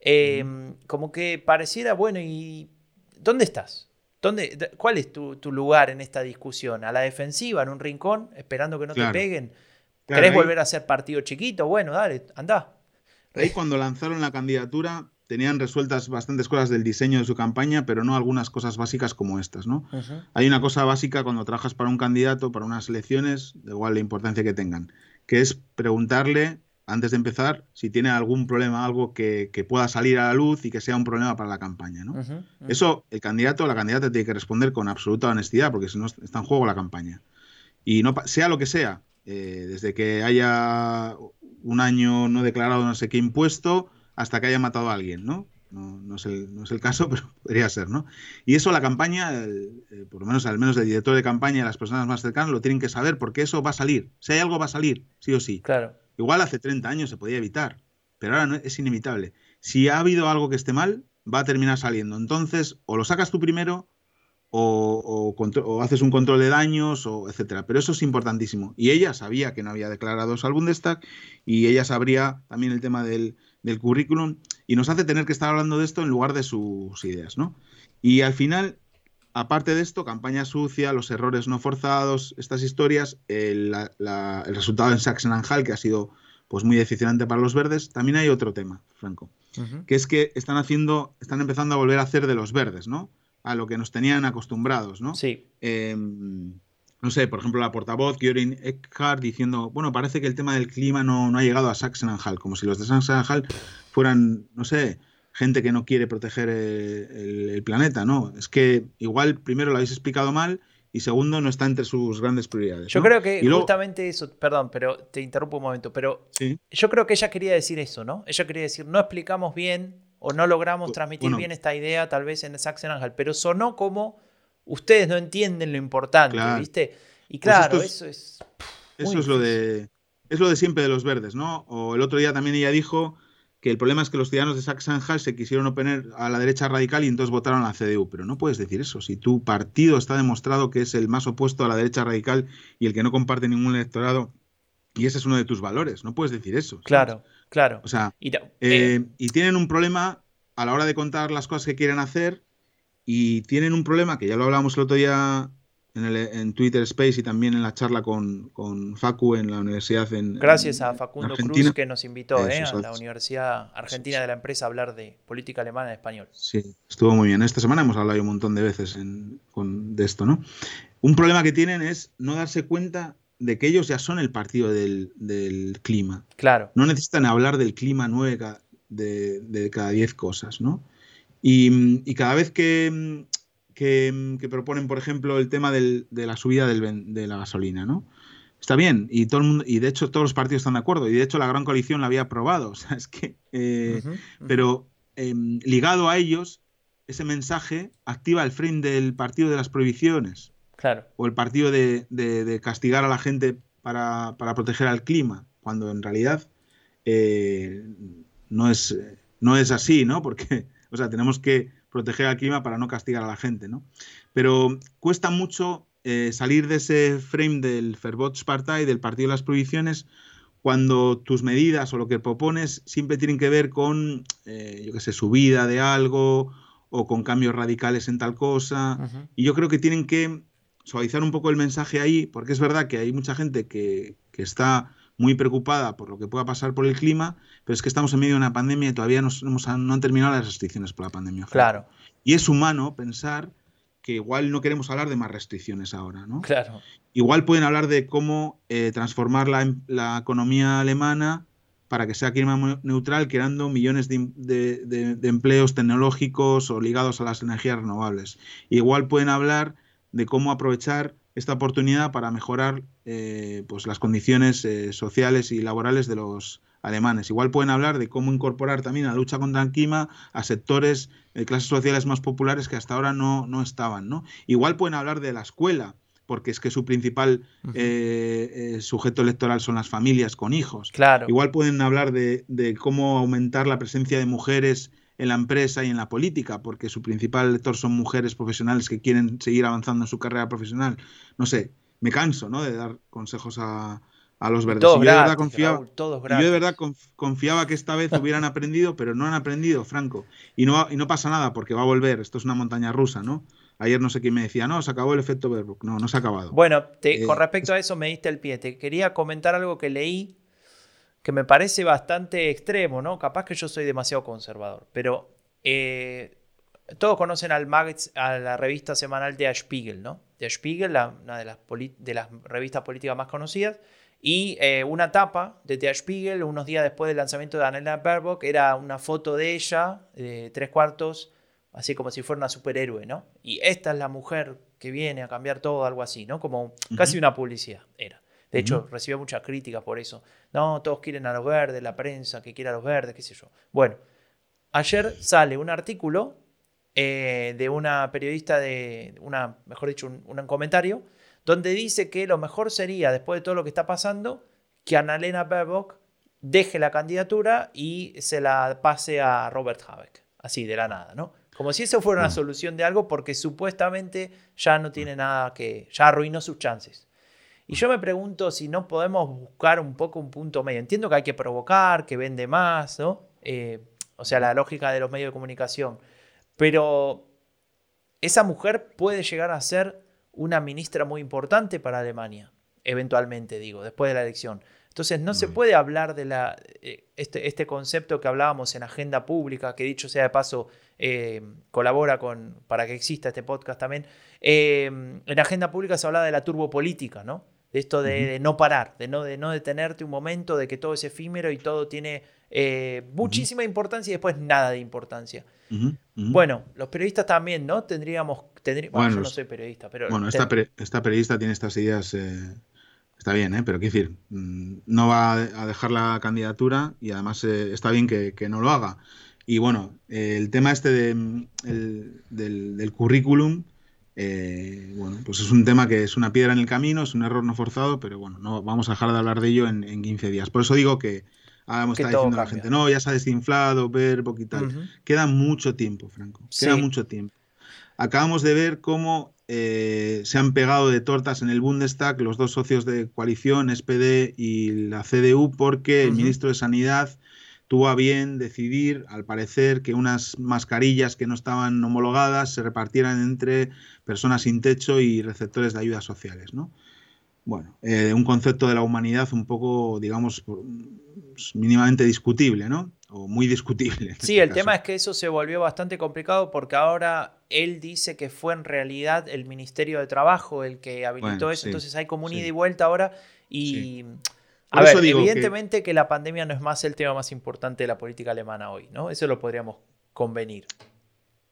Em, como que pareciera, bueno, ¿y dónde estás? ¿Dónde, ¿Cuál es tu, lugar en esta discusión? ¿A la defensiva, en un rincón, esperando que no te peguen? ¿Querés volver a ser partido chiquito? Bueno, dale, anda. Ahí cuando lanzaron la candidatura, tenían resueltas bastantes cosas del diseño de su campaña, pero no algunas cosas básicas como estas, ¿no? Hay una cosa básica cuando trabajas para un candidato, para unas elecciones, da igual la importancia que tengan, que es preguntarle antes de empezar si tiene algún problema, algo que, pueda salir a la luz y que sea un problema para la campaña, ¿no? Eso el candidato o la candidata tiene que responder con absoluta honestidad, porque si no está en juego la campaña. Y no sea lo que sea, eh, desde que haya un año no declarado no sé qué impuesto hasta que haya matado a alguien, ¿no? No, es el, caso, [laughs] pero podría ser, ¿no? Y eso la campaña, eh, por lo menos al menos el director de campaña y las personas más cercanas lo tienen que saber porque eso va a salir. Si hay algo va a salir, sí o sí. Claro. Igual hace 30 años se podía evitar, pero ahora no, es inevitable. Si ha habido algo que esté mal, va a terminar saliendo. Entonces, o lo sacas tú primero o, haces un control de daños, o etcétera. Pero eso es importantísimo. Y ella sabía que no había declarado al Bundestag y ella sabría también el tema del, del, currículum y nos hace tener que estar hablando de esto en lugar de sus ideas, ¿no? Y al final, aparte de esto, campaña sucia, los errores no forzados, estas historias, el, resultado en Sachsen-Anhalt, que ha sido pues muy decepcionante para los verdes, también hay otro tema, Franco, que es que están haciendo, están empezando a volver a hacer de los verdes, ¿no? A lo que nos tenían acostumbrados, ¿no? Sí. Em, no sé, por ejemplo, la portavoz Göring Eckhart diciendo, bueno, parece que el tema del clima no, no ha llegado a Sachsen-Anhalt, como si los de Sachsen-Anhalt fueran, no sé, gente que no quiere proteger eh, el, planeta, ¿no? Es que igual primero lo habéis explicado mal y segundo no está entre sus grandes prioridades. Yo creo que justamente eso, perdón, pero te interrumpo un momento, pero yo creo que ella quería decir eso, ¿no? Ella quería decir, no explicamos bien o no logramos transmitir bien esta idea tal vez en Sachsen-Anhalt, pero sonó como ustedes no entienden lo importante, ¿viste? Y pues claro, eso es... Eso es lo, de, es lo de siempre de los verdes, ¿no? O el otro día también ella dijo que el problema es que los ciudadanos de Sachsen-Anhalt se quisieron oponer a la derecha radical y entonces votaron a la CDU, pero no puedes decir eso. Si tu partido está demostrado que es el más opuesto a la derecha radical y el que no comparte ningún electorado, y ese es uno de tus valores, no puedes decir eso. Claro. Claro. O sea, y, eh, y tienen un problema a la hora de contar las cosas que quieren hacer y tienen un problema que ya lo hablábamos el otro día en, el, en Twitter Space y también en la charla con, con Facu en la universidad en Gracias a Facundo Cruz que nos invitó eh, a la Universidad Argentina de la Empresa a hablar de política alemana en español. Sí, estuvo muy bien. Esta semana hemos hablado un montón de veces con, de esto, ¿no? Un problema que tienen es no darse cuenta de que ellos ya son el partido del, clima. Claro. No necesitan hablar del clima nueve de, cada diez cosas, ¿no? Y, cada vez que, que, proponen, por ejemplo, el tema de la subida de la gasolina, ¿no? Está bien, y todo el mundo, y de hecho todos los partidos están de acuerdo, y de hecho la gran coalición la había aprobado, [laughs] o sea, es que, eh, pero em, ligado a ellos, ese mensaje activa el frame del partido de las prohibiciones. O el partido de, castigar a la gente para, proteger al clima, cuando en realidad eh, no, es, no es así, ¿no? Porque, [laughs] o sea, tenemos que proteger al clima para no castigar a la gente, ¿no? Pero cuesta mucho eh, salir de ese frame del Verbotspartei, del partido de las prohibiciones, cuando tus medidas o lo que propones siempre tienen que ver con, eh, yo qué sé, subida de algo o con cambios radicales en tal cosa. Y yo creo que tienen que suavizar un poco el mensaje ahí, porque es verdad que hay mucha gente que, está muy preocupada por lo que pueda pasar por el clima, pero es que estamos en medio de una pandemia y todavía no, no han terminado las restricciones por la pandemia. Claro. Y es humano pensar que igual no queremos hablar de más restricciones ahora, ¿no? Claro. Igual pueden hablar de cómo eh, transformar la, la, economía alemana para que sea clima neutral, creando millones de, de, empleos tecnológicos o ligados a las energías renovables. Igual pueden hablar de cómo aprovechar esta oportunidad para mejorar eh, pues las condiciones eh, sociales y laborales de los alemanes. Igual pueden hablar de cómo incorporar también a la lucha contra el clima a sectores de clases sociales más populares que hasta ahora no, no estaban. ¿no? Igual pueden hablar de la escuela, porque es que su principal eh, sujeto electoral son las familias con hijos. Claro. Igual pueden hablar de, de cómo aumentar la presencia de mujeres en la empresa y en la política, porque su principal lector son mujeres profesionales que quieren seguir avanzando en su carrera profesional. No sé, me canso ¿no? de dar consejos a, los verdes. yo, de verdad confiaba, yo de verdad confiaba que esta vez [laughs] hubieran aprendido, pero no han aprendido, Franco. Y no, y no pasa nada porque va a volver. Esto es una montaña rusa, ¿no? Ayer no sé quién me decía, no, se acabó el efecto Verbrook. No, no se ha acabado. Bueno, te, con eh, respecto a eso me diste el pie. Te quería comentar algo que leí que me parece bastante extremo, ¿no? Capaz que yo soy demasiado conservador, pero eh, todos conocen al a la revista semanal Der Spiegel, ¿no? Der Spiegel, una de las, de las revistas políticas más conocidas, y eh, una tapa de Der Spiegel, unos días después del lanzamiento de Annalena Baerbock, era una foto de ella, de tres cuartos, así como si fuera una superhéroe, ¿no? Y esta es la mujer que viene a cambiar todo, algo así, ¿no? Como casi una publicidad era. De hecho, recibió muchas críticas por eso. No, todos quieren a los verdes, la prensa que quiere a los verdes, qué sé yo. Bueno, ayer sale un artículo eh, de una periodista de, una, mejor dicho, un, comentario, donde dice que lo mejor sería, después de todo lo que está pasando, que Annalena Baerbock deje la candidatura y se la pase a Robert Habeck, así de la nada, ¿no? Como si eso fuera una mm. solución de algo porque supuestamente ya no tiene nada que, ya arruinó sus chances. Y yo me pregunto si no podemos buscar un poco un punto medio. Entiendo que hay que provocar, que vende más, ¿no? Eh, o sea, la lógica de los medios de comunicación. Pero esa mujer puede llegar a ser una ministra muy importante para Alemania, eventualmente, digo, después de la elección. Entonces, no se mm. puede hablar de la, eh, este, este, concepto que hablábamos en agenda pública, que dicho sea de paso, eh, colabora con, para que exista este podcast también. en agenda pública se habla de la turbopolítica, ¿no? De esto de, no parar, de no, de no detenerte un momento, de que todo es efímero y todo tiene eh, muchísima importancia y después nada de importancia. Bueno, los periodistas también, ¿no? Tendríamos... bueno, yo no soy periodista, pero... Bueno, esta, periodista tiene estas ideas... Eh, está bien, ¿eh? Pero qué decir, mm, no va a dejar la candidatura y además eh, está bien que, no lo haga. Y bueno, el tema este de, mm, del, del currículum eh, bueno, pues es un tema que es una piedra en el camino, es un error no forzado, pero bueno, no vamos a dejar de hablar de ello en, 15 días. Por eso digo que ahora está diciendo la gente, no, ya se ha desinflado, ver, y tal. Queda mucho tiempo, Franco, queda mucho tiempo. Acabamos de ver cómo eh, se han pegado de tortas en el Bundestag los dos socios de coalición, SPD y la CDU, porque el ministro de Sanidad tuvo a bien decidir, al parecer, que unas mascarillas que no estaban homologadas se repartieran entre personas sin techo y receptores de ayudas sociales, ¿no? Bueno, eh, un concepto de la humanidad un poco, digamos, mínimamente discutible, ¿no? O muy discutible. Sí, este el tema es que eso se volvió bastante complicado porque ahora él dice que fue en realidad el Ministerio de Trabajo el que habilitó eso, entonces hay como un ida y vuelta ahora y... A ver, evidentemente que... la pandemia no es más el tema más importante de la política alemana hoy, ¿no? Eso lo podríamos convenir.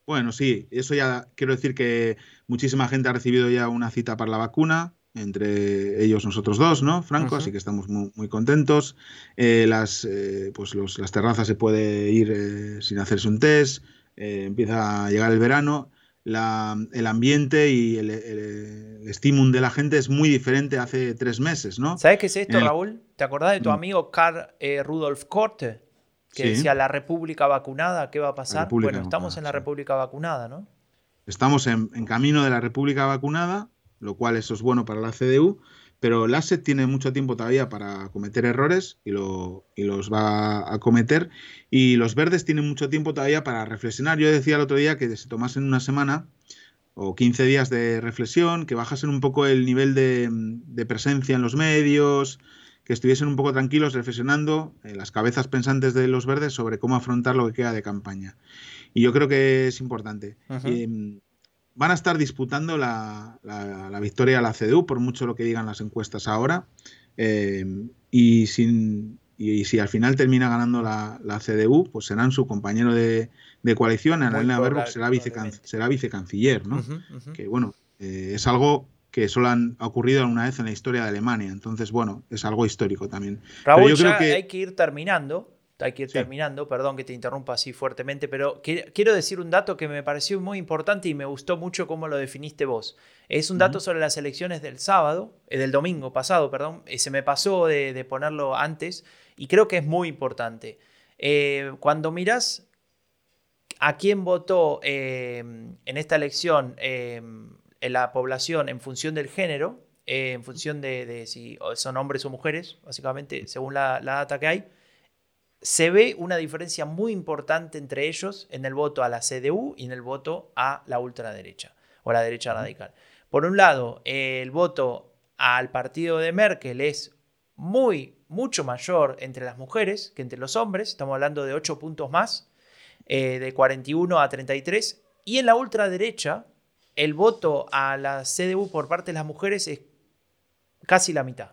Bueno, sí, eso ya quiero decir que muchísima gente ha recibido ya una cita para la vacuna, entre ellos nosotros dos, ¿no, Franco? Así que estamos muy, contentos. Eh, las, eh, pues las terrazas se puede ir eh, sin hacerse un test, empieza a llegar el verano el ambiente y el, estímulo de la gente es muy diferente hace tres meses, ¿no? ¿Sabes qué es esto, Raúl? ¿Te acordás de tu mm. amigo Karl eh, Rudolf Korte? Que decía la República vacunada, ¿qué va a pasar? bueno, estamos en la República vacunada, ¿no? Estamos en, en, camino de la República vacunada, lo cual eso es bueno para la CDU, pero el tiene mucho tiempo todavía para cometer errores y, lo, y, los va a cometer. Y los verdes tienen mucho tiempo todavía para reflexionar. Yo decía el otro día que se tomasen una semana o 15 días de reflexión, que bajasen un poco el nivel de, presencia en los medios, que estuviesen un poco tranquilos reflexionando en las cabezas pensantes de los verdes sobre cómo afrontar lo que queda de campaña. Y yo creo que es importante van a estar disputando la, victoria a la CDU, por mucho lo que digan las encuestas ahora. Eh, y, sin, y, si al final termina ganando la, CDU, pues serán su compañero de, coalición, Elena Baerbock será, será vicecanciller, ¿no? Que bueno, eh, es algo que solo han ocurrido alguna vez en la historia de Alemania. Entonces, bueno, es algo histórico también. Raúl, yo creo que... hay que ir terminando hay que ir terminando, perdón que te interrumpa así fuertemente, pero quiero decir un dato que me pareció muy importante y me gustó mucho cómo lo definiste vos. Es un dato sobre las elecciones del sábado, eh, del domingo pasado, perdón, eh, se me pasó de, ponerlo antes y creo que es muy importante. Eh, cuando miras a quién votó en esta elección en la población en función del género, en función de, si son hombres o mujeres, básicamente, según la data que hay, se ve una diferencia muy importante entre ellos en el voto a la CDU y en el voto a la ultraderecha o la derecha radical. Por un lado, el voto al partido de Merkel es muy mucho mayor entre las mujeres que entre los hombres, estamos hablando de 8 puntos más, eh, de 41 a 33, y en la ultraderecha el voto a la CDU por parte de las mujeres es casi la mitad.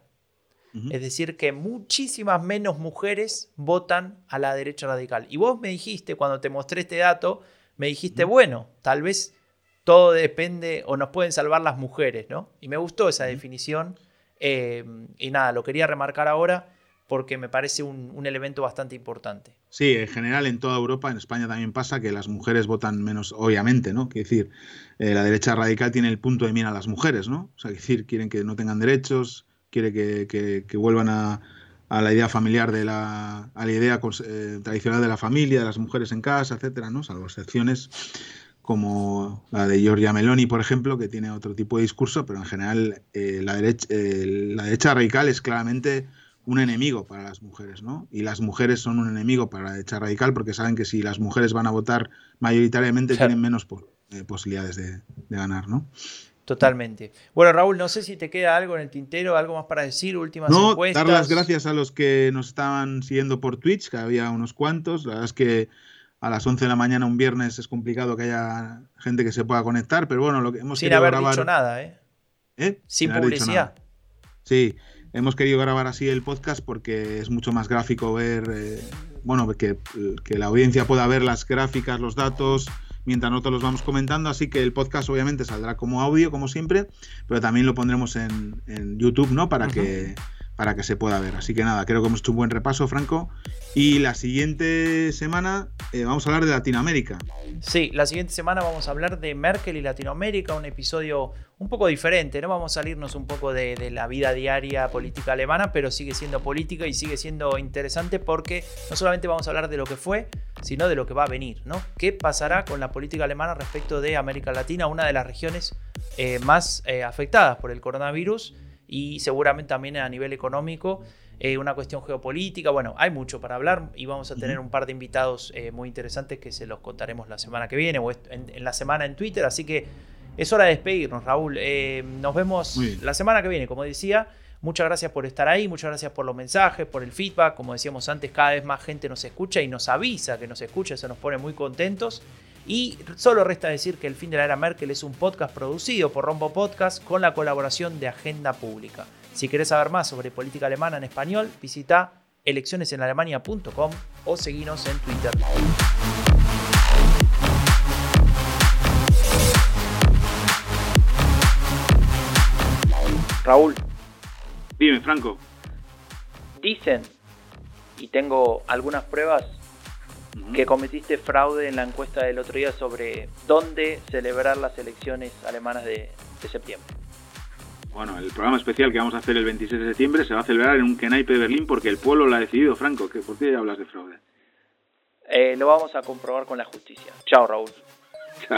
Es decir, que muchísimas menos mujeres votan a la derecha radical. Y vos me dijiste, cuando te mostré este dato, me dijiste, bueno, tal vez todo depende o nos pueden salvar las mujeres, ¿no? Y me gustó esa definición. Eh, y nada, lo quería remarcar ahora porque me parece un, elemento bastante importante. Sí, en general en toda Europa, en España también pasa que las mujeres votan menos, obviamente, ¿no? Quiere decir, eh, la derecha radical tiene el punto de mira a las mujeres, ¿no? O sea, decir, quieren que no tengan derechos, quiere que, vuelvan a, la idea familiar de la, a la idea eh, tradicional de la familia, de las mujeres en casa, etcétera, ¿no? Salvo excepciones como la de Giorgia Meloni, por ejemplo, que tiene otro tipo de discurso, pero en general eh, la, derecha, la derecha radical es claramente un enemigo para las mujeres, ¿no? Y las mujeres son un enemigo para la derecha radical porque saben que si las mujeres van a votar mayoritariamente tienen menos eh, posibilidades de, ganar, ¿no? Totalmente. Bueno, Raúl, no sé si te queda algo en el tintero, algo más para decir, últimas no, dar las gracias a los que nos estaban siguiendo por Twitch, que había unos cuantos. La verdad es que a las 11 de la mañana un viernes es complicado que haya gente que se pueda conectar, pero bueno, lo que hemos Sin haber dicho nada, ¿eh? ¿Eh? Sin, publicidad. Sí, hemos querido grabar así el podcast porque es mucho más gráfico ver, eh, bueno, que, la audiencia pueda ver las gráficas, los datos, mientras nosotros los vamos comentando. Así que el podcast obviamente saldrá como audio, como siempre, pero también lo pondremos en, YouTube, ¿no? Para que para que se pueda ver. Así que nada, creo que hemos hecho un buen repaso, Franco. Y la siguiente semana eh, vamos a hablar de Latinoamérica. Sí, la siguiente semana vamos a hablar de Merkel y Latinoamérica, un episodio un poco diferente, ¿no? Vamos a salirnos un poco de, la vida diaria política alemana, pero sigue siendo política y sigue siendo interesante porque no solamente vamos a hablar de lo que fue, sino de lo que va a venir, ¿no? ¿Qué pasará con la política alemana respecto de América Latina, una de las regiones eh, más eh, afectadas por el coronavirus? y seguramente también a nivel económico, eh, una cuestión geopolítica. Bueno, hay mucho para hablar y vamos a tener un par de invitados muy interesantes que se los contaremos la semana que viene o en, la semana en Twitter. Así que es hora de despedirnos, Raúl. Nos vemos la semana que viene, como decía. Muchas gracias por estar ahí, muchas gracias por los mensajes, por el feedback. Como decíamos antes, cada vez más gente nos escucha y nos avisa que nos escucha, eso nos pone muy contentos. Y solo resta decir que El fin de la era Merkel es un podcast producido por Rombo Podcast con la colaboración de Agenda Pública. Si querés saber más sobre política alemana en español, visita eleccionesenalemania.com o seguinos en Twitter. Raúl. Dime, Franco. Dicen, y tengo algunas pruebas, que cometiste fraude en la encuesta del otro día sobre dónde celebrar las elecciones alemanas de, septiembre. Bueno, el programa especial que vamos a hacer el 26 de septiembre se va a celebrar en un Kenaipe de Berlín porque el pueblo lo ha decidido, Franco. ¿Por qué hablas de fraude? Eh, lo vamos a comprobar con la justicia. Chao, Raúl. Chao.